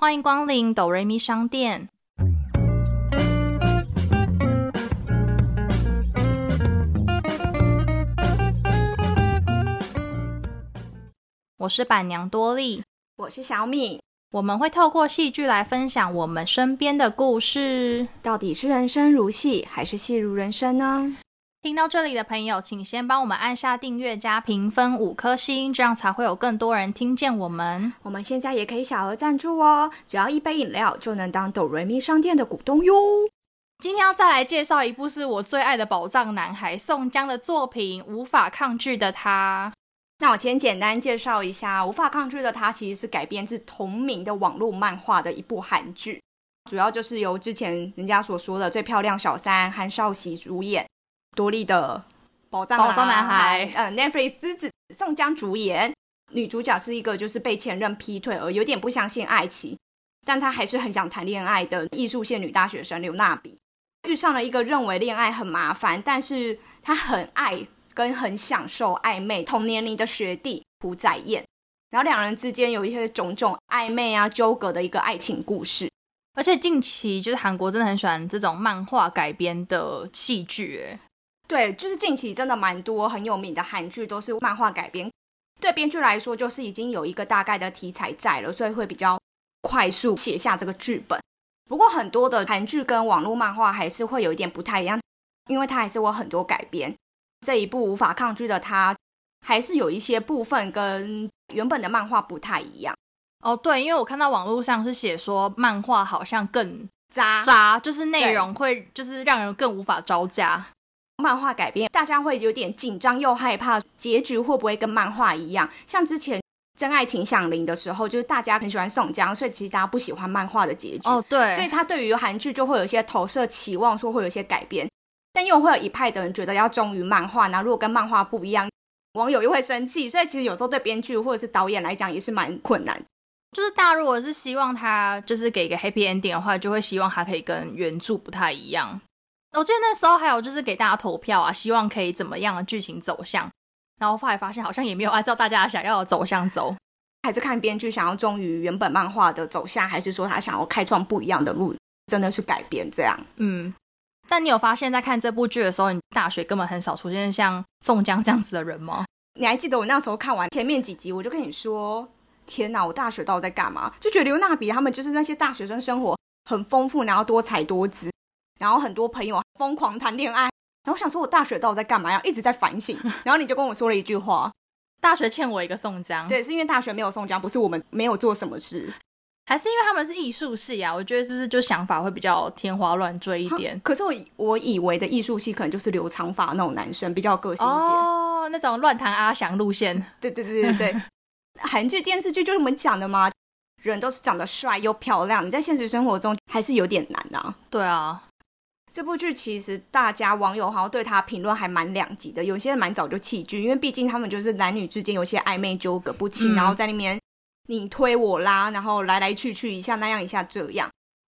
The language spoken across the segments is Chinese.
欢迎光临哆瑞咪商店。我是板娘多莉，我是小米。我们会透过戏剧来分享我们身边的故事。到底是人生如戏，还是戏如人生呢？听到这里的朋友，请先帮我们按下订阅加评分五颗星，这样才会有更多人听见我们。我们现在也可以小额赞助哦，只要一杯饮料就能当哆瑞咪商店的股东哟。今天要再来介绍一部是我最爱的宝藏男孩宋江的作品《无法抗拒的他》。那我先简单介绍一下，《无法抗拒的他》其实是改编自同名的网络漫画的一部韩剧，主要就是由之前人家所说的最漂亮小三韩少熙主演。多利的宝藏宝藏男孩，嗯，Netflix 狮子宋江主演，女主角是一个就是被前任劈腿而有点不相信爱情，但她还是很想谈恋爱的艺术系女大学生刘娜比，遇上了一个认为恋爱很麻烦，但是她很爱跟很享受暧昧同年龄的学弟朴载彦，然后两人之间有一些种种暧昧啊纠葛的一个爱情故事，而且近期就是韩国真的很喜欢这种漫画改编的戏剧，哎。对，就是近期真的蛮多很有名的韩剧都是漫画改编。对编剧来说，就是已经有一个大概的题材在了，所以会比较快速写下这个剧本。不过很多的韩剧跟网络漫画还是会有一点不太一样，因为它还是有很多改编。这一部无法抗拒的它，还是有一些部分跟原本的漫画不太一样。哦，对，因为我看到网络上是写说漫画好像更渣渣，就是内容会就是让人更无法招架。漫画改编，大家会有点紧张又害怕，结局会不会跟漫画一样？像之前《真爱情响铃》的时候，就是大家很喜欢宋江，所以其实大家不喜欢漫画的结局。哦，对，所以他对于韩剧就会有一些投射期望，说会有一些改编。但又会有一派的人觉得要忠于漫画，那如果跟漫画不一样，网友又会生气。所以其实有时候对编剧或者是导演来讲也是蛮困难。就是大家如果是希望他就是给一个 happy ending 的话，就会希望他可以跟原著不太一样。我记得那时候还有就是给大家投票啊，希望可以怎么样的剧情走向，然后后来发现好像也没有按照大家想要的走向走，还是看编剧想要忠于原本漫画的走向，还是说他想要开创不一样的路，真的是改编这样。嗯，但你有发现，在看这部剧的时候，你大学根本很少出现像宋江这样子的人吗？你还记得我那时候看完前面几集，我就跟你说，天哪，我大学到底在干嘛？就觉得刘娜比他们就是那些大学生生活很丰富，然后多才多姿。然后很多朋友疯狂谈恋爱，然后想说我大学到底在干嘛呀？一直在反省。然后你就跟我说了一句话：大学欠我一个宋江。对，是因为大学没有宋江，不是我们没有做什么事，还是因为他们是艺术系啊？我觉得是不是就想法会比较天花乱坠一点？可是我我以为的艺术系可能就是留长发那种男生，比较个性一点哦，那种乱弹阿翔路线。对对对对对，韩剧电视剧就是我们讲的嘛，人都是长得帅又漂亮，你在现实生活中还是有点难啊。对啊。这部剧其实大家网友好像对他评论还蛮两极的，有些人蛮早就弃剧，因为毕竟他们就是男女之间有些暧昧纠葛不清，然后在那边你推我拉，然后来来去去一下那样一下这样。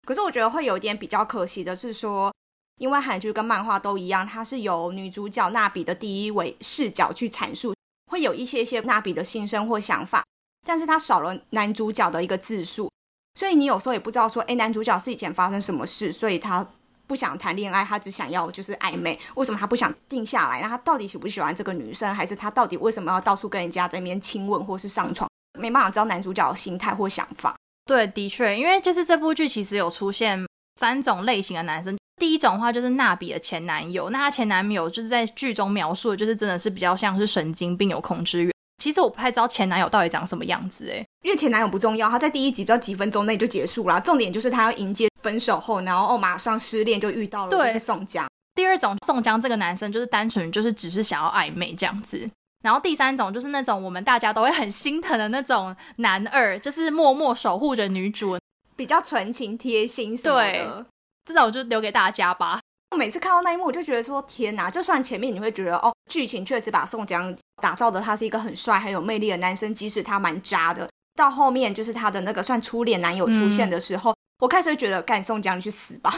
可是我觉得会有点比较可惜的是说，因为韩剧跟漫画都一样，它是由女主角娜比的第一位视角去阐述，会有一些些娜比的心声或想法，但是它少了男主角的一个自述，所以你有时候也不知道说，哎，男主角是以前发生什么事，所以他。不想谈恋爱，他只想要就是暧昧。为什么他不想定下来？那他到底喜不喜欢这个女生，还是他到底为什么要到处跟人家在那边亲吻或是上床？没办法知道男主角的心态或想法。对，的确，因为就是这部剧其实有出现三种类型的男生。第一种的话就是娜比的前男友，那他前男友就是在剧中描述的，就是真的是比较像是神经病，有控制欲。其实我不太知道前男友到底长什么样子，哎，因为前男友不重要，他在第一集不到几分钟内就结束了。重点就是他要迎接分手后，然后哦马上失恋就遇到了就是宋江。第二种宋江这个男生就是单纯就是只是想要暧昧这样子。然后第三种就是那种我们大家都会很心疼的那种男二，就是默默守护着女主，比较纯情贴心什么的。这种就留给大家吧。每次看到那一幕，我就觉得说天哪！就算前面你会觉得哦，剧情确实把宋江打造的他是一个很帅、很有魅力的男生，即使他蛮渣的，到后面就是他的那个算初恋男友出现的时候，我开始会觉得干宋江你去死吧！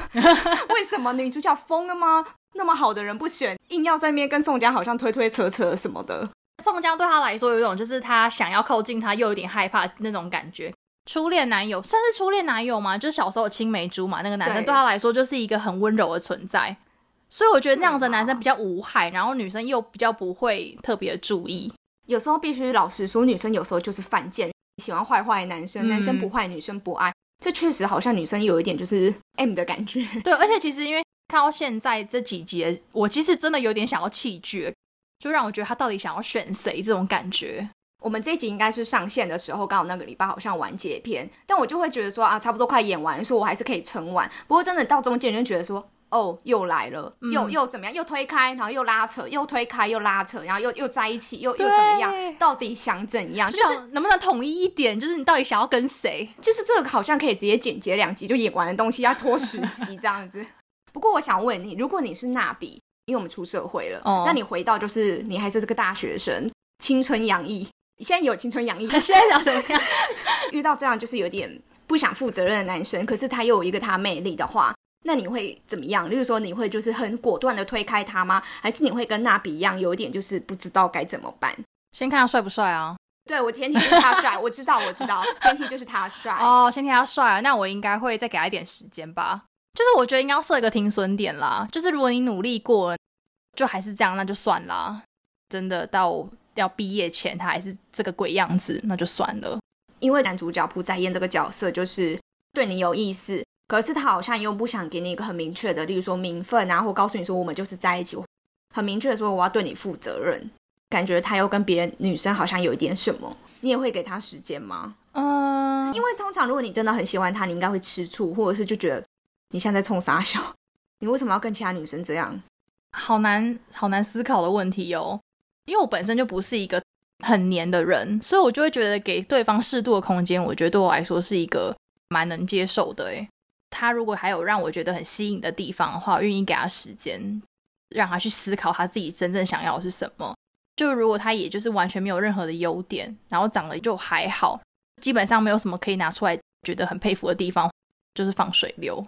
为什么女主角疯了吗？那么好的人不选，硬要在面跟宋江好像推推扯扯什么的。宋江对他来说有一种就是他想要靠近他，又有点害怕那种感觉。初恋男友算是初恋男友吗？就是小时候青梅竹马那个男生，对对他来说就是一个很温柔的存在。所以我觉得那样子的男生比较无害，然后女生又比较不会特别注意。有时候必须老实说，女生有时候就是犯贱，喜欢坏坏的男生，嗯男生不坏，女生不爱。这确实好像女生有一点就是 M 的感觉。对，而且其实因为看到现在这几集，我其实真的有点想要弃剧，就让我觉得他到底想要选谁这种感觉。我们这一集应该是上线的时候，刚好那个礼拜好像完结篇，但我就会觉得说啊，差不多快演完，所以我还是可以撑完。不过真的到中间就觉得说，哦，又来了，又又怎么样，又推开，然后又拉扯，又推开，又拉扯，然后又又在一起，又又怎么样？到底想怎样？就就是能不能统一一点，就是你到底想要跟谁？就是这个好像可以直接剪接两集就演完的东西，要拖十集这样子。不过我想问你，如果你是娜比，因为我们出社会了，哦那你回到就是你还是这个大学生，青春洋溢，你现在有青春洋溢，现在想怎么样？遇到这样就是有点不想负责任的男生，可是他又有一个他魅力的话，那你会怎么样？例如说，你会就是很果断的推开他吗？还是你会跟娜比一样，有一点就是不知道该怎么办？先看他帅不帅啊？对我前提就是他帅，我知道我知道，前提就是他帅。哦，先听他帅啊，那我应该会再给他一点时间吧。就是我觉得应该要设一个停损点啦。就是如果你努力过，就还是这样，那就算啦。真的到要毕业前，他还是这个鬼样子，那就算了。因为男主角朴载彦这个角色就是对你有意思，可是他好像又不想给你一个很明确的，例如说名分啊，或告诉你说我们就是在一起，很明确的说我要对你负责任。感觉他又跟别的女生好像有一点什么，你也会给他时间吗？嗯，因为通常如果你真的很喜欢他，你应该会吃醋，或者是就觉得你现在在冲傻笑，你为什么要跟其他女生这样？好难好难思考的问题哦。因为我本身就不是一个很黏的人，所以我就会觉得给对方适度的空间，我觉得对我来说是一个蛮能接受的。诶，他如果还有让我觉得很吸引的地方的话，愿意给他时间，让他去思考他自己真正想要的是什么。就如果他也就是完全没有任何的优点，然后长得就还好，基本上没有什么可以拿出来觉得很佩服的地方，就是放水流。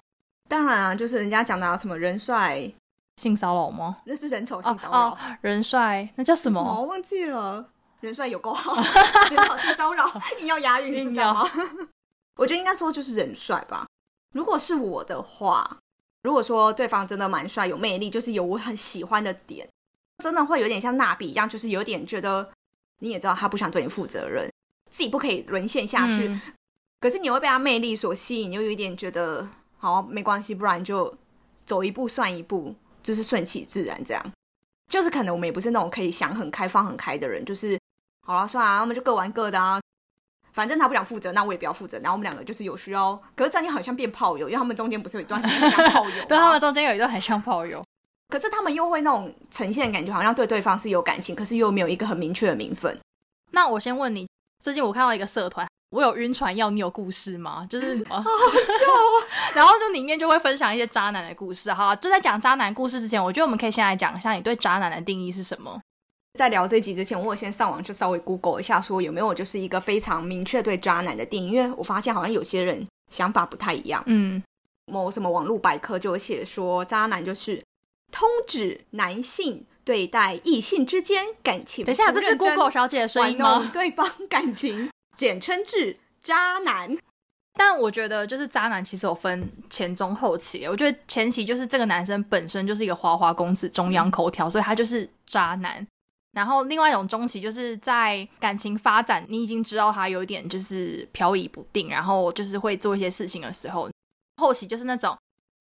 当然啊，就是人家讲的什么人帅，性骚扰吗？那是人丑性骚扰。哦，人帅，那叫什么？我忘记了。人帅有够好，人丑性骚扰，硬要押韵是这样吗？我觉得应该说就是人帅吧。如果是我的话，如果说对方真的蛮帅、有魅力，就是有我很喜欢的点，真的会有点像娜比一样，就是有点觉得你也知道他不想对你负责任，自己不可以沦陷下去。嗯可是你会被他魅力所吸引，又有一点觉得好没关系，不然就走一步算一步，就是顺其自然这样。就是可能我们也不是那种可以想很开放很开的人，就是好了算了，我们就各玩各的啊。反正他不想负责，那我也不要负责。然后我们两个就是有需要，可是这样好像变炮友，因为他们中间不是有一段很像 炮友，对他们中间有一段很像炮友。可是他们又会那种呈现感觉，好像对对方是有感情，可是又没有一个很明确的名分。那我先问你，最近我看到一个社团，我有晕船药，你有故事吗？就是什么？好好笑啊！然后就里面就会分享一些渣男的故事。哈，就在讲渣男故事之前，我觉得我们可以先来讲一下你对渣男的定义是什么。在聊这集之前，我有先上网去稍微 Google 一下，说有没有就是一个非常明确对渣男的定义，因为我发现好像有些人想法不太一样。嗯，某什么网络百科就有写说，渣男就是通指男性对待异性之间感情等一下，这是 Google 小姐的声音吗？对方感情，简称至渣男。但我觉得就是渣男其实有分前中后期，我觉得前期就是这个男生本身就是一个花花公子、中央口条，所以他就是渣男。然后另外一种中期就是在感情发展，你已经知道他有点就是飘移不定，然后就是会做一些事情的时候，后期就是那种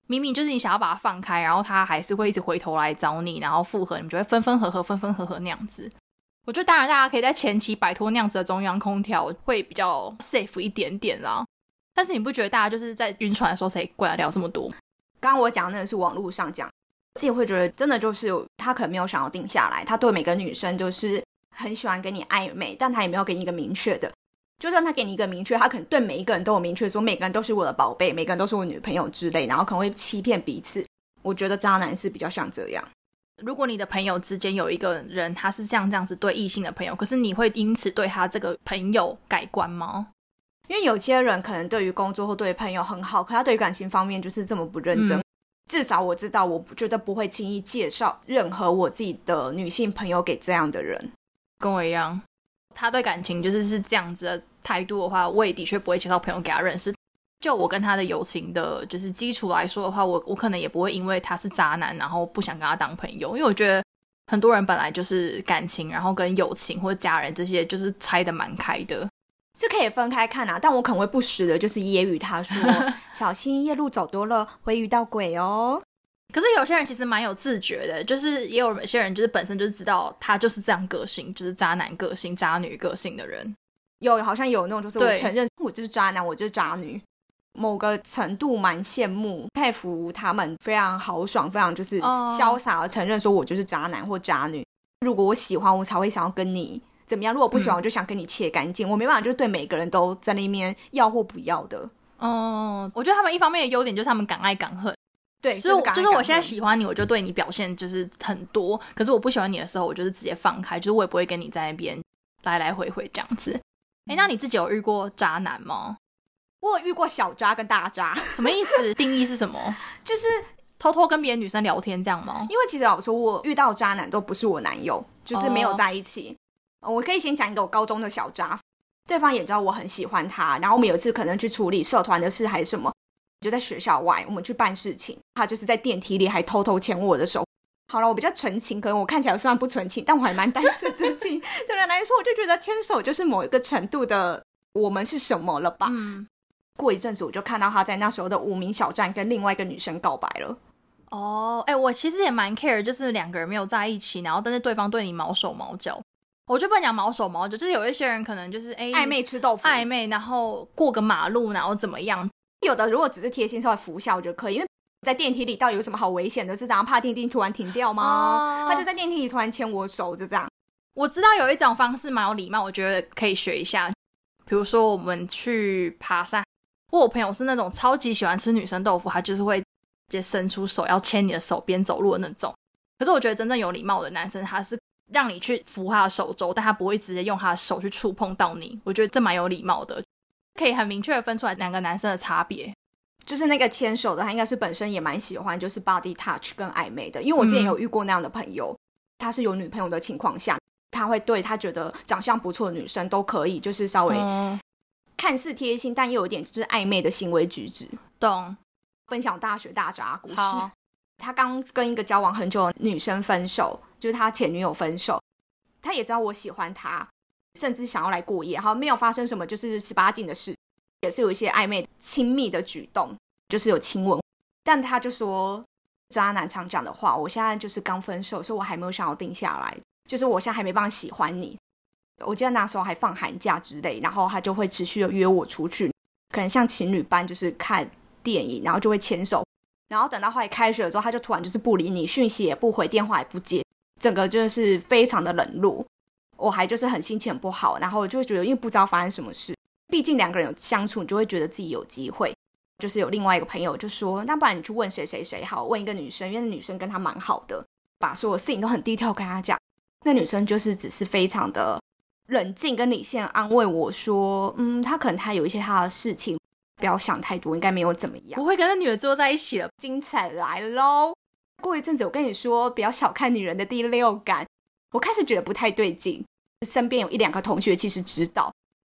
明明就是你想要把他放开，然后他还是会一直回头来找你，然后复合，你们就会分分合合、分分合合那样子。我觉得当然大家可以在前期摆脱那样子的中央空调，会比较 safe 一点点啦。但是你不觉得大家就是在晕船的时候，谁管得了这么多？刚刚我讲的那个是网络上讲，自己会觉得真的就是他可能没有想要定下来，他对每个女生就是很喜欢跟你暧昧，但他也没有给你一个明确的。就算他给你一个明确，他可能对每一个人都有明确说，每个人都是我的宝贝，每个人都是我女朋友之类，然后可能会欺骗彼此。我觉得渣男是比较像这样。如果你的朋友之间有一个人，他是这样这样子对异性的朋友，可是你会因此对他这个朋友改观吗？因为有些人可能对于工作或对于朋友很好，可他对于感情方面就是这么不认真。嗯至少我知道，我不觉得不会轻易介绍任何我自己的女性朋友给这样的人。跟我一样，他对感情就是是这样子的态度的话，我也的确不会介绍朋友给他认识。就我跟他的友情的，就是基础来说的话，我我可能也不会因为他是渣男，然后不想跟他当朋友，因为我觉得很多人本来就是感情，然后跟友情或者家人这些，就是拆的蛮开的，是可以分开看啊。但我可能会不时的，就是揶揄他说：“小心夜路走多了会遇到鬼哦。”可是有些人其实蛮有自觉的，就是也有些人就是本身就是知道他就是这样个性，就是渣男个性、渣女个性的人。有好像有那种就是我承认我就是渣男，我就是渣女。某个程度蛮羡慕、佩服他们，非常豪爽，非常就是潇洒的承认说，我就是渣男或渣女。如果我喜欢，我才会想要跟你怎么样；如果不喜欢，我就想跟你切干净。我没办法，就是对每个人都在那边要或不要的。哦，我觉得他们一方面的优点就是他们敢爱敢恨。对，就是就是我现在喜欢你，我就对你表现就是很多。可是我不喜欢你的时候，我就是直接放开，就是我也不会跟你在那边来来回回这样子。哎，那你自己有遇过渣男吗？我有遇过小渣跟大渣，什么意思？定义是什么？就是偷偷跟别的女生聊天这样吗？因为其实老实说，我遇到渣男都不是我男友，就是没有在一起。我可以先讲一个我高中的小渣，对方也知道我很喜欢他，然后我们有一次可能去处理社团的事还是什么，就在学校外，我们去办事情，他就是在电梯里还偷偷牵我的手。好了，我比较纯情，可能我看起来虽然不纯情，但我还蛮单纯纯情。对人来说，我就觉得牵手就是某一个程度的我们是什么了吧？嗯。过一阵子，我就看到他在那时候的无名小站跟另外一个女生告白了。哦，哎，我其实也蛮 care，就是两个人没有在一起，然后但是对方对你毛手毛脚，我就不能讲毛手毛脚，就是有一些人可能就是哎暧昧吃豆腐，暧昧，然后过个马路，然后怎么样？有的如果只是贴心稍微扶一下，我觉得可以，因为在电梯里到底有什么好危险的？是这样怕电梯突然停掉吗？他就在电梯里突然牵我手，就这样。我知道有一种方式蛮有礼貌，我觉得可以学一下，比如说我们去爬山。我朋友是那种超级喜欢吃女生豆腐，他就是会直接伸出手要牵你的手边走路的那种。可是我觉得真正有礼貌的男生，他是让你去扶他的手肘，但他不会直接用他的手去触碰到你。我觉得这蛮有礼貌的，可以很明确的分出来两个男生的差别。就是那个牵手的，他应该是本身也蛮喜欢，就是 body touch 跟暧昧的。因为我之前有遇过那样的朋友，他是有女朋友的情况下，他会对他觉得长相不错的女生都可以，就是稍微。看似贴心，但又有点就是暧昧的行为举止。懂。分享大学大渣故事。他刚跟一个交往很久的女生分手，就是他前女友分手。他也知道我喜欢他，甚至想要来过夜。好，没有发生什么就是十八禁的事，也是有一些暧昧亲密的举动，就是有亲吻。但他就说，渣男常讲的话，我现在就是刚分手，所以我还没有想要定下来，就是我现在还没办法喜欢你。我记得那时候还放寒假之类，然后他就会持续的约我出去，可能像情侣般，就是看电影，然后就会牵手，然后等到后来开学的时候，他就突然就是不理你，讯息也不回，电话也不接，整个就是非常的冷落。我还就是很心情不好，然后就会觉得，因为不知道发生什么事，毕竟两个人有相处，你就会觉得自己有机会。就是有另外一个朋友就说，那不然你去问谁谁谁好，问一个女生，因为女生跟他蛮好的，把所有事情都很低调跟他讲，那女生就是只是非常的。冷静跟理性安慰我说：“嗯，他可能他有一些他的事情，不要想太多，应该没有怎么样。不会跟那女的坐在一起了。精彩来喽！过一阵子，我跟你说，不要小看女人的第六感。我开始觉得不太对劲。身边有一两个同学其实知道，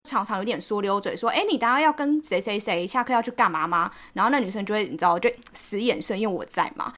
常常有点说溜嘴，说：‘哎，你等下要跟谁谁谁下课要去干嘛吗？’然后那女生就会你知道，就死眼神，因为我在嘛。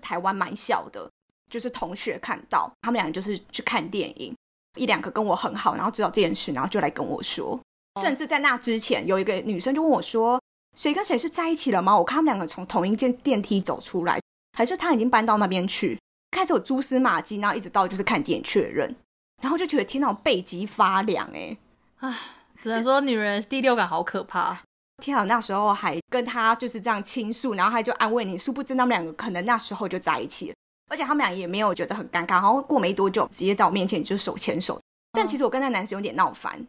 台湾蛮小的，就是同学看到他们俩就是去看电影。”一两个跟我很好，然后知道这件事，然后就来跟我说。甚至在那之前，有一个女生就问我说：“谁跟谁是在一起了吗？”我看他们两个从同一间电梯走出来，还是他已经搬到那边去？开始有蛛丝马迹，然后一直到就是看电影确认，然后就觉得天哪，背脊发凉哎！啊，只能说女人第六感好可怕。天啊，那时候还跟他就是这样倾诉，然后他就安慰你，殊不知他们两个可能那时候就在一起了。而且他们俩也没有觉得很尴尬，然后过没多久，直接在我面前就手牵手。但其实我跟那男生有点闹翻，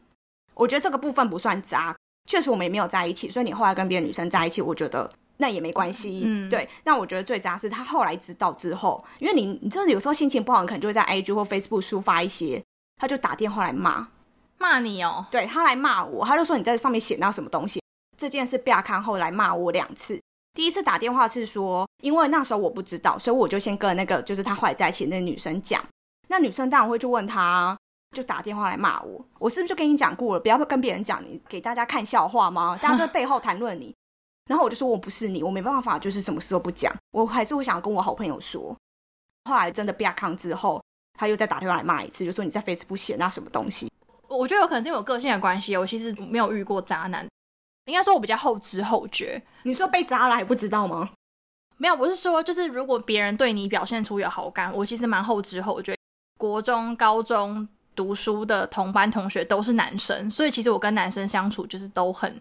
我觉得这个部分不算渣，确实我们也没有在一起。所以你后来跟别的女生在一起，我觉得那也没关系。嗯，对。那我觉得最渣是他后来知道之后，因为你你真的有时候心情不好，你可能就会在 IG 或 Facebook 抒发一些，他就打电话来骂骂你哦。对他来骂我，他就说你在上面写到什么东西。这件事被他看后来骂我两次。第一次打电话是说，因为那时候我不知道，所以我就先跟那个就是他后来在一起那女生讲。那女生当然会去问他，就打电话来骂我。我是不是就跟你讲过了，不要跟别人讲，你给大家看笑话吗？大家在背后谈论你。然后我就说我不是你，我没办法，就是什么事都不讲，我还是会想要跟我好朋友说。后来真的被他抗之后，他又再打电话来骂一次，就说你在 Facebook 写那什么东西。我觉得有可能是因为我个性的关系，我其实没有遇过渣男，应该说我比较后知后觉。你说被渣了还不知道吗？没有，我是说，就是如果别人对你表现出有好感，我其实蛮后知后觉。国中、高中读书的同班同学都是男生，所以其实我跟男生相处就是都很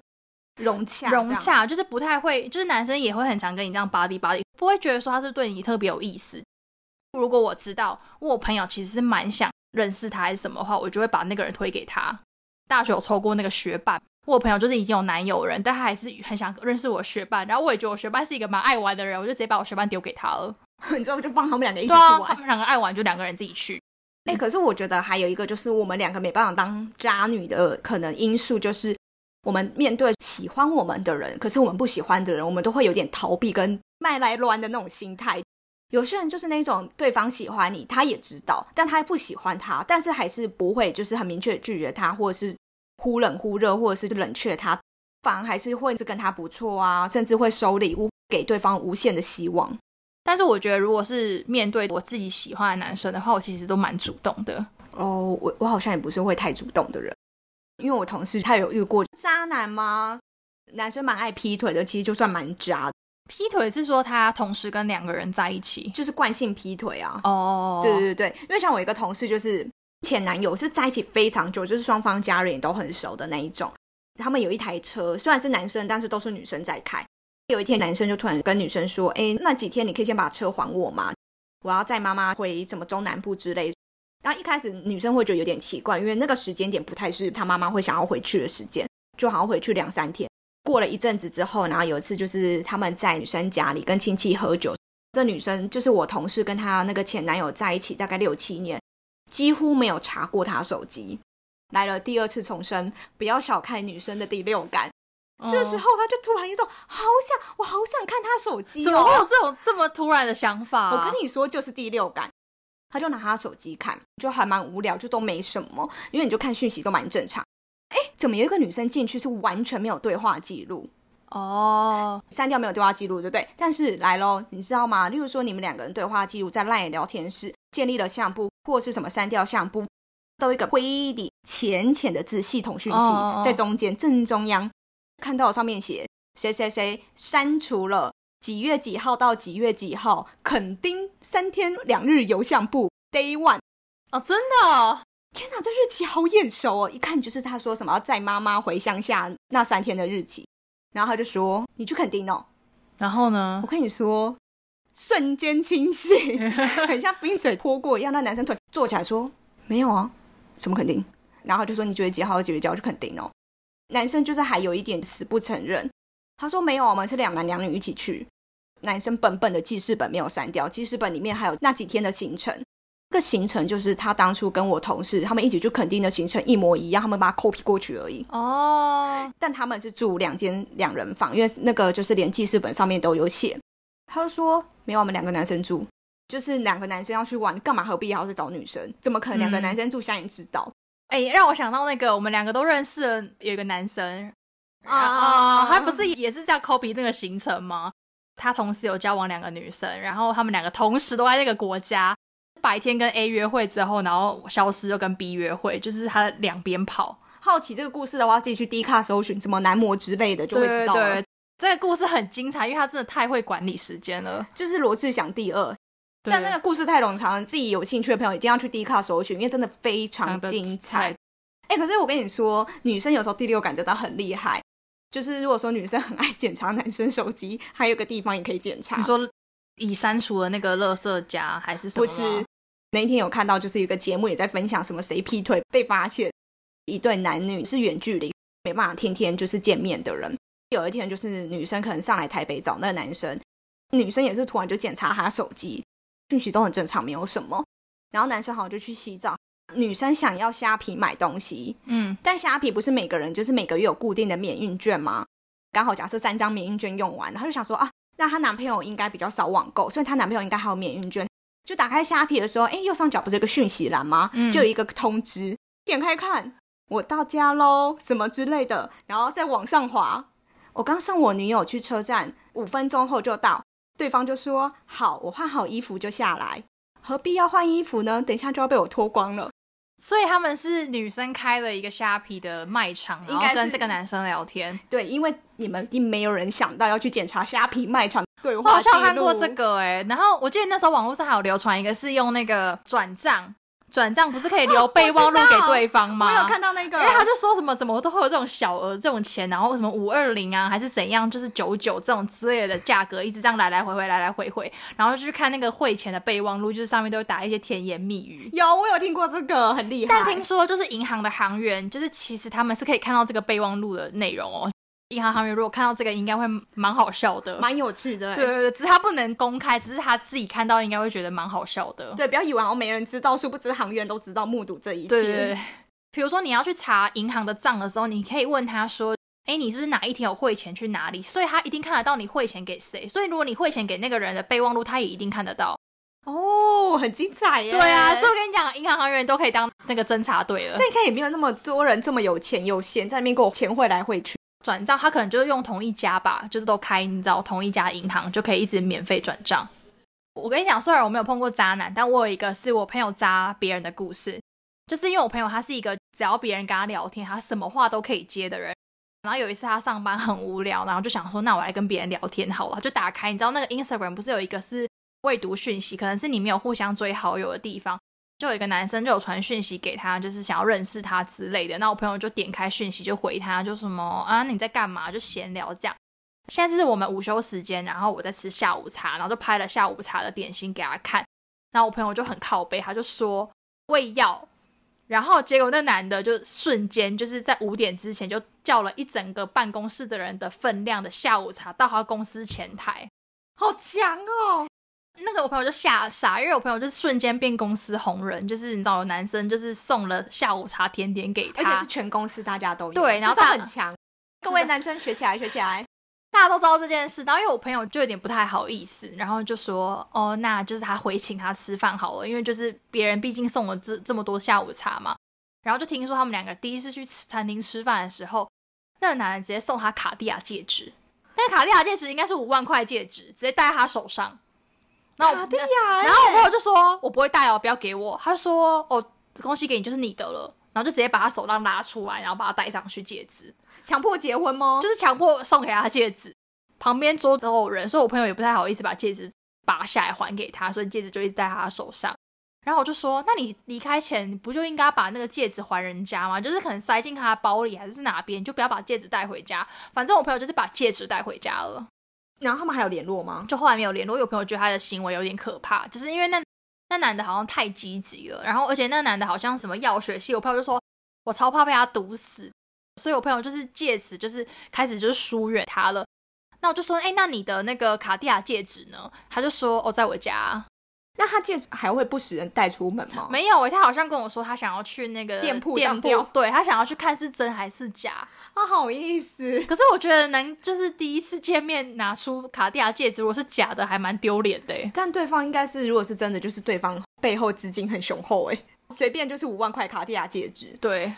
融洽，融洽，就是不太会，就是男生也会很常跟你这样巴里巴里，不会觉得说他是对你特别有意思。如果我知道我朋友其实是蛮想认识他还是什么的话，我就会把那个人推给他。大学有抽过那个学霸，我朋友就是已经有男友人，但他还是很想认识我学霸。然后我也觉得我学霸是一个蛮爱玩的人，我就直接把我学霸丢给他了。你知道，就放他们两个一起去玩，他们两个爱玩就两个人自己去。哎，可是我觉得还有一个就是我们两个没办法当渣女的可能因素，就是我们面对喜欢我们的人，可是我们不喜欢的人，我们都会有点逃避跟卖来乱的那种心态。有些人就是那种对方喜欢你，他也知道，但他不喜欢他，但是还是不会就是很明确拒绝他，或者是忽冷忽热，或者是冷却他，反而还是会是跟他不错啊，甚至会收礼物给对方无限的希望。但是我觉得，如果是面对我自己喜欢的男生的话，我其实都蛮主动的。哦，我我好像也不是会太主动的人，因为我同事他有遇过渣男吗？男生蛮爱劈腿的，其实就算蛮渣。劈腿是说他同时跟两个人在一起，就是惯性劈腿啊。哦，对对对，因为像我一个同事，就是前男友就在一起非常久，就是双方家人也都很熟的那一种。他们有一台车，虽然是男生，但是都是女生在开。有一天，男生就突然跟女生说：“哎，那几天你可以先把车还我吗？我要载妈妈回什么中南部之类。”然后一开始女生会觉得有点奇怪，因为那个时间点不太是她妈妈会想要回去的时间，就好像回去两三天。过了一阵子之后，然后有一次就是他们在女生家里跟亲戚喝酒，这女生就是我同事跟她那个前男友在一起大概六七年，几乎没有查过她手机。来了第二次重生，不要小看女生的第六感。这时候她就突然一种好想，我好想看她手机，怎么会有这种这么突然的想法？我跟你说，就是第六感。他就拿他手机看，就还蛮无聊，就都没什么，因为你就看讯息都蛮正常。哎，怎么有一个女生进去是完全没有对话记录？哦，删掉没有对话记录，对不对？但是来喽，你知道吗？例如说你们两个人对话记录在 LINE 聊天室建立了相簿，或是什么删掉相簿，都一个灰底浅浅的字系统讯息在中间正中央。看到上面写谁谁谁删除了几月几号到几月几号，肯定三天两日游相簿 day one 哦，真的，天哪，这日期好眼熟哦！一看就是他说什么要载妈妈回乡下那三天的日期，然后他就说你去垦丁哦，然后呢，我跟你说瞬间清醒，很像冰水泼过一样。那男生突然坐起来说没有啊，什么垦丁？然后就说你几月几号几月几号去垦丁哦。男生就是还有一点死不承认，他说没有，我们是两男两女一起去。男生本本的记事本没有删掉，记事本里面还有那几天的行程。这个行程就是他当初跟我同事他们一起去垦丁的行程一模一样，他们把它 copy 过去而已。哦，但他们是住两间两人房，因为那个就是连记事本上面都有写。他就说没有，我们两个男生住，就是两个男生要去玩，干嘛何必要是找女生？怎么可能两个男生住？相也知道。哎，让我想到那个我们两个都认识的有一个男生啊，他不是也是叫 copy 那个行程吗？他同时有交往两个女生，然后他们两个同时都在那个国家，白天跟 A 约会之后，然后消失又跟 B 约会，就是他两边跑。好奇这个故事的话，自己去 D 卡搜寻什么男模之类的，就会知道了。这个故事很精彩，因为他真的太会管理时间了，就是罗志祥第二。但那个故事太冗长了，自己有兴趣的朋友一定要去 D 卡搜寻，因为真的非常精彩。哎，可是我跟你说，女生有时候第六感真的很厉害。就是如果说女生很爱检查男生手机，还有个地方也可以检查。你说已删除了那个垃圾夹还是什么？不是，那一天有看到，就是一个节目也在分享什么谁劈腿被发现，一对男女是远距离，没办法天天就是见面的人。有一天就是女生可能上来台北找那个男生，女生也是突然就检查他手机。讯息都很正常，没有什么。然后男生好像就去洗澡，女生想要虾皮买东西，嗯，但虾皮不是每个人就是每个月有固定的免运券吗？刚好假设三张免运券用完，她就想说啊，那她男朋友应该比较少网购，所以她男朋友应该还有免运券。就打开虾皮的时候，哎，右上角不是有个讯息栏吗？就有一个通知，点开看，我到家喽，什么之类的，然后再往上滑。我刚送我女友去车站，五分钟后就到。对方就说：“好，我换好衣服就下来。何必要换衣服呢？等一下就要被我脱光了。”所以他们是女生开了一个虾皮的卖场，然后跟这个男生聊天。对，因为你们一定没有人想到要去检查虾皮卖场对话我好像看过这个哎，然后我记得那时候网络上还有流传一个是用那个转账。转账不是可以留备 忘录给对方吗？我有看到那个，因为他就说什么怎么都会有这种小额这种钱，然后什么五二零啊，还是怎样，就是九九这种之类的价格，一直这样来来回回，来来回回，然后就去看那个汇钱的备忘录，就是上面都会打一些甜言蜜语。有，我有听过这个，很厉害。但听说就是银行的行员，就是其实他们是可以看到这个备忘录的内容哦。银行行员如果看到这个，应该会蛮好笑的，蛮有趣的。对对对，只是他不能公开，只是他自己看到，应该会觉得蛮好笑的。对，不要以为我没人知道，殊不知行员都知道，目睹这一切。对对对。比如说你要去查银行的账的时候，你可以问他说：“哎，你是不是哪一天有汇钱去哪里？”所以他一定看得到你汇钱给谁。所以如果你汇钱给那个人的备忘录，他也一定看得到。哦，很精彩耶！对啊，所以我跟你讲，银行行员都可以当那个侦查队了。但看也没有那么多人这么有钱有闲，在那边给我钱汇来汇去。转账他可能就是用同一家吧，就是都开你知道同一家银行就可以一直免费转账。我跟你讲，虽然我没有碰过渣男，但我有一个是我朋友渣别人的故事，就是因为我朋友他是一个只要别人跟他聊天，他什么话都可以接的人。然后有一次他上班很无聊，然后就想说，那我来跟别人聊天好了，就打开你知道那个 Instagram 不是有一个是未读讯息，可能是你没有互相追好友的地方。就有一个男生就有传讯息给他，就是想要认识他之类的。那我朋友就点开讯息就回他，就什么啊你在干嘛？就闲聊这样。现在是我们午休时间，然后我在吃下午茶，然后就拍了下午茶的点心给他看。然后我朋友就很靠背，他就说胃药。然后结果那男的就瞬间就是在五点之前就叫了一整个办公室的人的分量的下午茶到他公司前台，好强哦！那个我朋友就吓傻，因为我朋友就是瞬间变公司红人，就是你知道，有男生就是送了下午茶甜点给他，而且是全公司大家都有，对，然后他很强。各位男生学起来，学起来，大家都知道这件事。然后因为我朋友就有点不太好意思，然后就说：“哦，那就是他回请他吃饭好了，因为就是别人毕竟送了这这么多下午茶嘛。”然后就听说他们两个第一次去餐厅吃饭的时候，那个男人直接送他卡地亚戒指，那个卡地亚戒指应该是五万块戒指，直接戴在他手上。卡地亚，然后我朋友就说：“我不会戴哦，不要给我。”他说：“哦，恭喜给你，就是你的了。”然后就直接把他手上拉出来，然后把他戴上去戒指，强迫结婚吗？就是强迫送给他戒指。旁边桌都有人，所以我朋友也不太好意思把戒指拔下来还给他，所以戒指就一直在他手上。然后我就说：“那你离开前不就应该把那个戒指还人家吗？就是可能塞进他的包里，还是哪边，就不要把戒指带回家。反正我朋友就是把戒指带回家了。”然后他们还有联络吗？就后来没有联络。有朋友觉得他的行为有点可怕，就是因为那那男的好像太积极了。然后而且那男的好像什么药学系，我朋友就说我超怕被他毒死，所以我朋友就是借此就是开始就是疏远他了。那我就说，哎，那你的那个卡地亚戒指呢？他就说，哦，在我家。那他戒指还会不使人带出门吗？没有他好像跟我说他想要去那个店铺店铺，对他想要去看是真还是假。啊，好意思。可是我觉得能就是第一次见面拿出卡地亚戒指，如果是假的，还蛮丢脸的。但对方应该是，如果是真的，就是对方背后资金很雄厚，哎，随便就是五万块卡地亚戒指。对。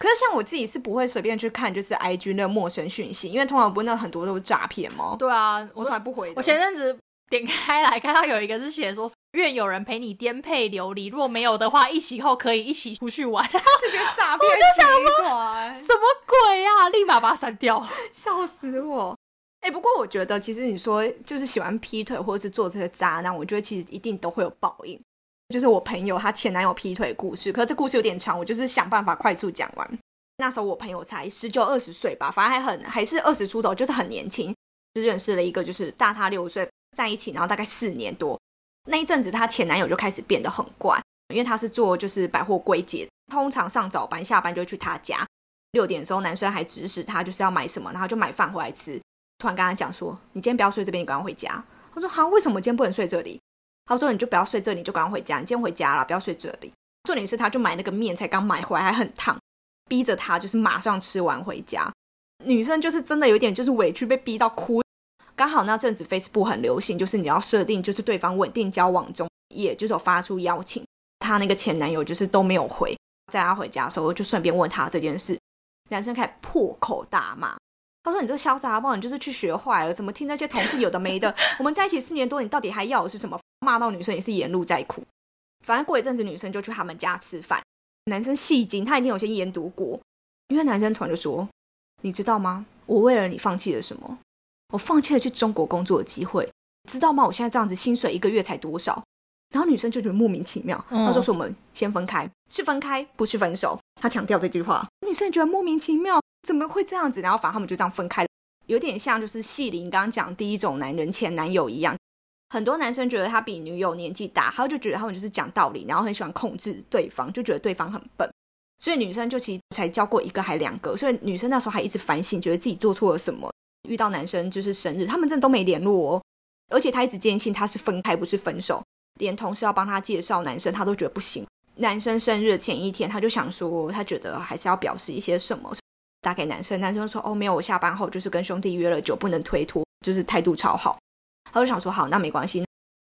可是像我自己是不会随便去看，就是 I G 那陌生讯息，因为通常不那很多都是诈骗吗？对啊，我从来不回。我前阵子点开来看到有一个是写说。愿有人陪你颠沛流离，若没有的话，一起后可以一起出去玩。这就是诈骗集团，什么鬼啊？立马把它删掉，笑死我！哎，不过我觉得，其实你说就是喜欢劈腿或者是做这些渣男，我觉得其实一定都会有报应。就是我朋友她前男友劈腿故事，可是这故事有点长，我就是想办法快速讲完。那时候我朋友才十九二十岁吧，反正还很还是二十出头，就是很年轻，只认识了一个就是大他六岁，在一起然后大概四年多。那一阵子，她前男友就开始变得很怪，因为他是做就是百货柜姐，通常上早班，下班就去他家。六点的时候，男生还指使她就是要买什么，然后就买饭回来吃。突然跟他讲说：“你今天不要睡这边，你赶快回家。”他说：“好，为什么今天不能睡这里？”他说：“你就不要睡这里，你就赶快回家。你今天回家了，不要睡这里。”重点是，他就买那个面才刚买回来，还很烫，逼着他就是马上吃完回家。女生就是真的有点就是委屈，被逼到哭。刚好那阵子 Facebook 很流行，就是你要设定，就是对方稳定交往中，也就是有发出邀请，她那个前男友就是都没有回，在他回家的时候，就顺便问他这件事。男生开始破口大骂，他说：“你这个小杂包，你就是去学坏了，怎么听那些同事有的没的？我们在一起四年多，你到底还要的是什么？”骂到女生也是沿路在哭。反正过一阵子，女生就去他们家吃饭，男生戏精，他一定有些研读过，因为男生突然就说：“你知道吗？我为了你放弃了什么？我放弃了去中国工作的机会，知道吗？我现在这样子，薪水一个月才多少？”然后女生就觉得莫名其妙，她说：“说我们先分开，是分开，不是分手。”她强调这句话，女生觉得莫名其妙，怎么会这样子？然后反正他们就这样分开了，有点像就是戏林刚刚讲第一种男人前男友一样。很多男生觉得他比女友年纪大，他就觉得他们就是讲道理，然后很喜欢控制对方，就觉得对方很笨。所以女生就其实才交过一个还两个，所以女生那时候还一直反省，觉得自己做错了什么。遇到男生就是生日，他们真的都没联络哦，而且他一直坚信他是分开不是分手。连同事要帮他介绍男生，他都觉得不行。男生生日前一天，他就想说，他觉得还是要表示一些什么，打给男生。男生说：“哦，没有，我下班后就是跟兄弟约了酒，不能推脱，就是态度超好。”他就想说：“好，那没关系，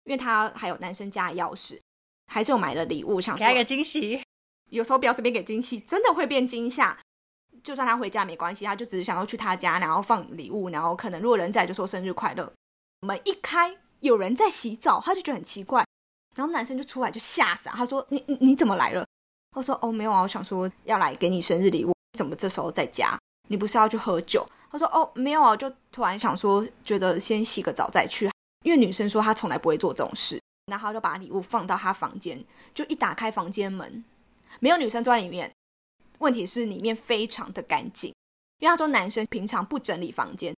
因为他还有男生家的钥匙，还是有买了礼物，想给他一个惊喜。有时候不要随便给惊喜，真的会变惊吓。就算他回家没关系，他就只是想要去他家，然后放礼物，然后可能如果人在，就说生日快乐。门一开，有人在洗澡，他就觉得很奇怪。”然后男生就出来就吓傻，他说：“你你你怎么来了？”他说：“哦，没有啊，我想说要来给你生日礼物，怎么这时候在家？你不是要去喝酒？”他说：“哦，没有啊，就突然想说，觉得先洗个澡再去。因为女生说她从来不会做这种事，然后就把礼物放到她房间，就一打开房间门，没有女生坐在里面。问题是里面非常的干净，因为他说男生平常不整理房间。”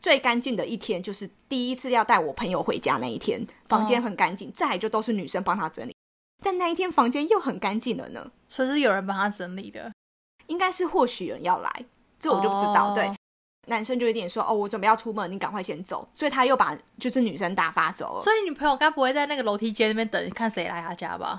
最干净的一天就是第一次要带我朋友回家那一天，房间很干净。再来就都是女生帮他整理，但那一天房间又很干净了呢。说是有人帮他整理的，应该是或许有人要来，这我就不知道。对，男生就有点说：“哦，我准备要出门，你赶快先走。”所以他又把就是女生打发走了。所以女朋友该不会在那个楼梯间那边等，看谁来他家吧？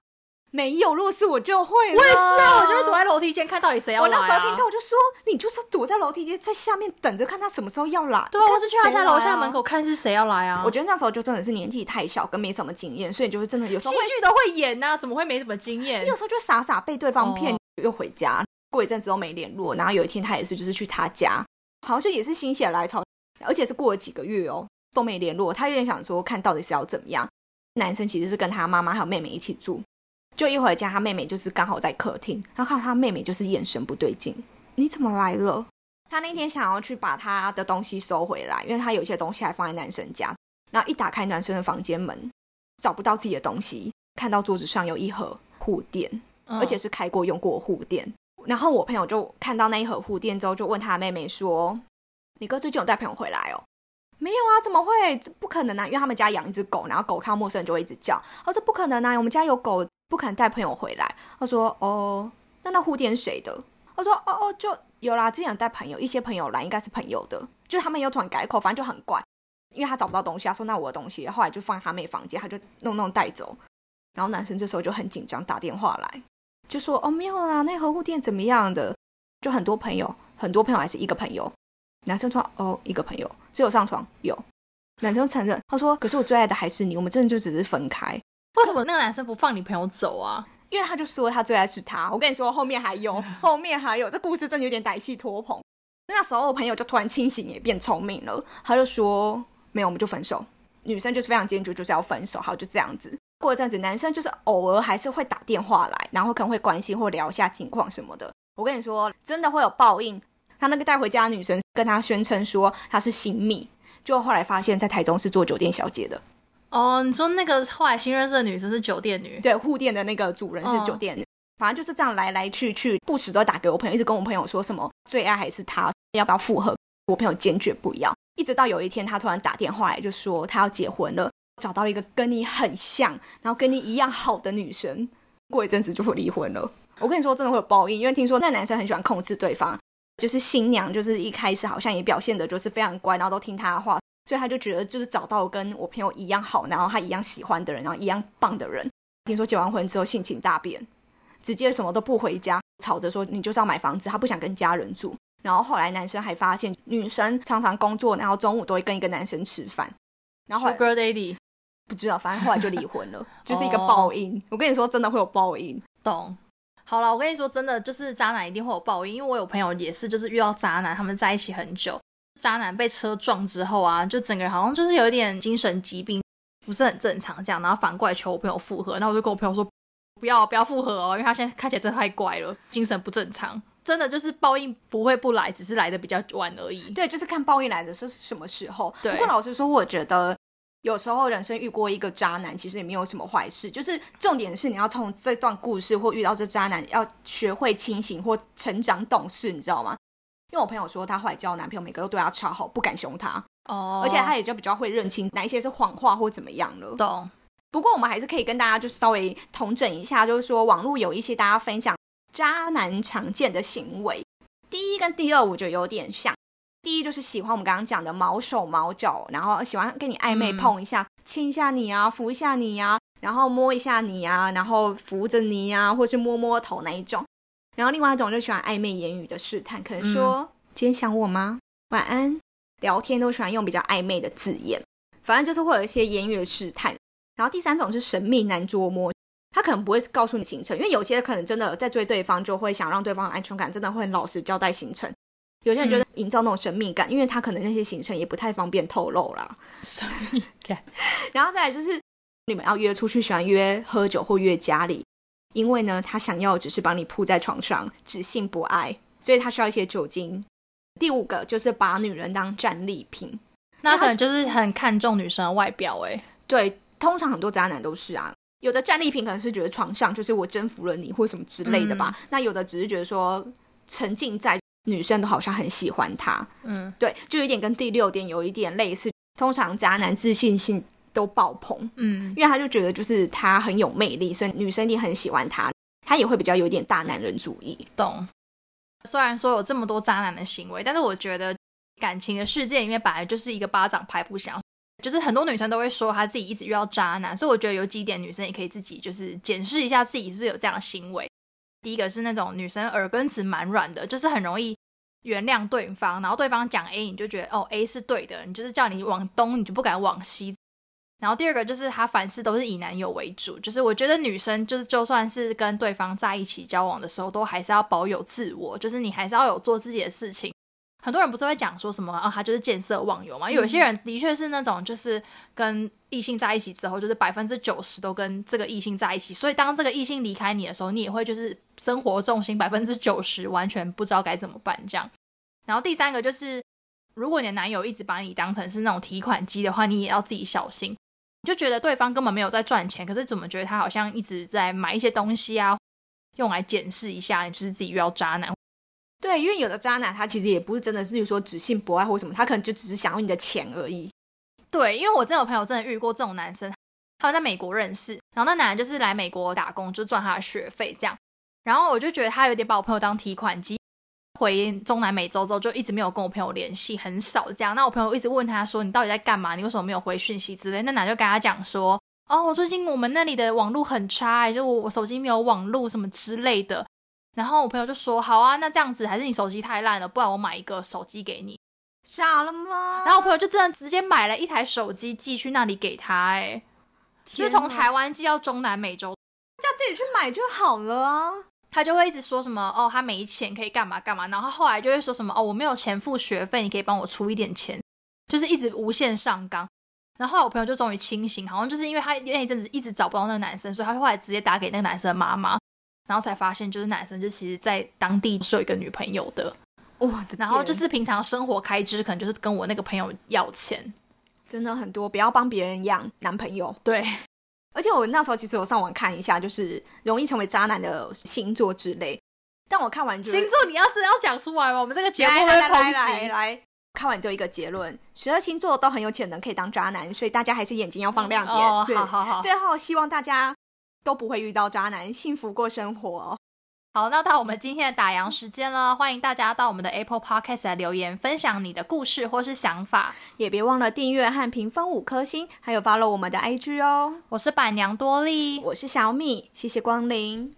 没有，如果是我就会。我也是啊，我就会躲在楼梯间看到底谁要来。我那时候听到我就说，你就是躲在楼梯间，在下面等着看他什么时候要来。对，我是去他家楼下门口看是谁要来啊。我觉得那时候就真的是年纪太小，跟没什么经验，所以就是真的有时候戏剧都会演呐，怎么会没什么经验？你有时候就傻傻被对方骗，又回家，过一阵子都没联络，然后有一天他也是就是去他家，好像就也是心血来潮，而且是过了几个月哦都没联络，他有点想说看到底是要怎么样。男生其实是跟他妈妈还有妹妹一起住。就一回家，他妹妹就是刚好在客厅，然后看到他妹妹就是眼神不对劲，你怎么来了？他那天想要去把他的东西收回来，因为他有些东西还放在男生家。然后一打开男生的房间门，找不到自己的东西，看到桌子上有一盒护垫，而且是开过用过护垫。然后我朋友就看到那一盒护垫之后，就问他妹妹说：“你哥最近有带朋友回来哦？”没有啊，怎么会？这不可能啊！因为他们家养一只狗，然后狗看到陌生人就会一直叫。他说：“不可能啊，我们家有狗。”不肯带朋友回来。他说：“哦，那那护垫谁的？”他说：“哦哦，就有啦，之前带朋友，一些朋友来，应该是朋友的。就他们又突然改口，反正就很怪。因为他找不到东西，他说那我的东西，后来就放他妹房间，他就弄弄带走。然后男生这时候就很紧张，打电话来，就说：哦，没有啦，那盒护垫怎么样的？就很多朋友，很多朋友还是一个朋友。男生说：哦，一个朋友，所以有上床有。男生承认，他说：可是我最爱的还是你，我们真的就只是分开。”为什么那个男生不放你朋友走啊？因为他就说他最爱是他。我跟你说，后面还有，后面还有，这故事真的有点歹戏拖棚。那时候我朋友就突然清醒，也变聪明了。他就说：“没有，我们就分手。”女生就是非常坚决，就是要分手。好，就这样子。过一阵子，男生就是偶尔还是会打电话来，然后可能会关心或聊一下情况什么的。我跟你说，真的会有报应。他那个带回家的女生跟他宣称说他是新密，就后来发现，在台中是做酒店小姐的。哦，你说那个后来新认识的女生是酒店女，对，护店的那个主人是酒店女，反正就是这样来来去去，不时都打给我朋友，一直跟我朋友说什么最爱还是他，要不要复合？我朋友坚决不要，一直到有一天他突然打电话来，就说他要结婚了，找到了一个跟你很像，然后跟你一样好的女生，过一阵子就会离婚了。我跟你说，真的会有报应，因为听说那男生很喜欢控制对方，就是新娘，就是一开始好像也表现的就是非常乖，然后都听他的话。所以他就觉得就是找到跟我朋友一样好，然后他一样喜欢的人，然后一样棒的人。听说结完婚之后性情大变，直接什么都不回家，吵着说你就是要买房子，他不想跟家人住。然后后来男生还发现女生常常工作，然后中午都会跟一个男生吃饭。然后 Sugar Daddy 不知道，反正后来就离婚了，就是一个报应。我跟你说，真的会有报应。懂。好了，我跟你说，真的就是渣男一定会有报应，因为我有朋友也是，就是遇到渣男，他们在一起很久，渣男被车撞之后啊，就整个人好像就是有一点精神疾病，不是很正常这样，然后反过来求我朋友复合，然后我就跟我朋友说，不要不要复合哦，因为他现在看起来真的太怪了，精神不正常，真的就是报应不会不来，只是来的比较晚而已。对，就是看报应来的是什么时候。对不过老实说，我觉得有时候人生遇过一个渣男，其实也没有什么坏事。就是重点是你要从这段故事或遇到这渣男，要学会清醒或成长懂事，你知道吗？因为我朋友说，她后来交男朋友，每个都对她超好，不敢凶她，哦而且她也就比较会认清哪一些是谎话或怎么样了。懂，不过我们还是可以跟大家就是稍微统整一下，就是说网络有一些大家分享渣男常见的行为，第一跟第二我觉得有点像。第一就是喜欢我们刚刚讲的毛手毛脚，然后喜欢跟你暧昧嗯碰一下、亲一下你啊，扶一下你啊，然后摸一下你啊，然后扶着你啊，或是摸摸头那一种。然后另外一种就喜欢暧昧言语的试探，可能说、今天想我吗？晚安。聊天都喜欢用比较暧昧的字眼，反正就是会有一些言语的试探。然后第三种是神秘难捉摸，他可能不会告诉你行程，因为有些可能真的在追对方，就会想让对方有安全感，真的会很老实交代行程。有些人觉得营造那种神秘感，因为他可能那些行程也不太方便透露啦。神秘感，然后再来就是你们要约出去，喜欢约喝酒或约家里，因为呢，他想要只是把你铺在床上，只性不爱，所以他需要一些酒精。第五个就是把女人当战利品，那可能就是很看重女生的外表、欸，对，通常很多渣男都是啊。有的战利品可能是觉得床上就是我征服了你或什么之类的吧，那有的只是觉得说沉浸在女生都好像很喜欢他，嗯，对，就有点跟第六点有一点类似。通常渣男自信心都爆棚，嗯，因为他就觉得就是他很有魅力，所以女生一定很喜欢他，他也会比较有点大男人主义。懂。虽然说有这么多渣男的行为，但是我觉得感情的世界里面本来就是一个巴掌拍不响，就是很多女生都会说她自己一直遇到渣男，所以我觉得有几点女生也可以自己就是检视一下自己是不是有这样的行为。第一个是那种女生耳根子蛮软的，就是很容易原谅对方，然后对方讲 A 你就觉得哦 A 是对的，你就是叫你往东你就不敢往西。然后第二个就是他凡事都是以男友为主，就是我觉得女生就是就算是跟对方在一起交往的时候，都还是要保有自我，就是你还是要有做自己的事情。很多人不是会讲说什么啊，他就是见色忘友嘛。有些人的确是那种，就是跟异性在一起之后，就是百分之九十都跟这个异性在一起，所以当这个异性离开你的时候，你也会就是生活重心百分之九十完全不知道该怎么办这样。然后第三个就是，如果你的男友一直把你当成是那种提款机的话，你也要自己小心。你就觉得对方根本没有在赚钱，可是怎么觉得他好像一直在买一些东西啊，用来检视一下，你就是自己遇到渣男。对，因为有的渣男他其实也不是真的是，比如说只性博爱或什么，他可能就只是想要你的钱而已。对，因为我真的有朋友真的遇过这种男生，他们在美国认识，然后那男的就是来美国打工，就赚他的学费这样。然后我就觉得他有点把我朋友当提款机。回中南美洲之后，就一直没有跟我朋友联系，很少这样。那我朋友一直问他说：“你到底在干嘛？你为什么没有回讯息之类？”那男就跟他讲说：“哦，我最近我们那里的网络很差、欸，就我我手机没有网络什么之类的。”然后我朋友就说：“好啊，那这样子还是你手机太烂了，不然我买一个手机给你。”傻了吗？然后我朋友就真的直接买了一台手机寄去那里给他、欸，哎，就是从台湾寄到中南美洲。叫自己去买就好了啊。他就会一直说什么哦，他没钱可以干嘛干嘛，然后后来就会说什么哦，我没有钱付学费，你可以帮我出一点钱，就是一直无限上纲。然后我朋友就终于清醒，好像就是因为他那一阵子一直找不到那个男生，所以他后来直接打给那个男生的妈妈，然后才发现就是男生就其实在当地是有一个女朋友的，哇然后就是平常生活开支可能就是跟我那个朋友要钱，真的很多，不要帮别人养男朋友。对，而且我那时候其实我上网看一下，就是容易成为渣男的星座之类。但我看完就星座你要是要讲出来吗？我们这个节目会来来来被抨击。来来，看完就一个结论：十二星座都很有潜能可以当渣男，所以大家还是眼睛要放亮点。哦，好好好，最后希望大家都不会遇到渣男，幸福过生活哦。好，那到我们今天的打烊时间了，欢迎大家到我们的 Apple Podcast 来留言，分享你的故事或是想法。也别忘了订阅和评分五颗星，还有 follow 我们的 IG 哦。我是板娘多莉，我是小米，谢谢光临。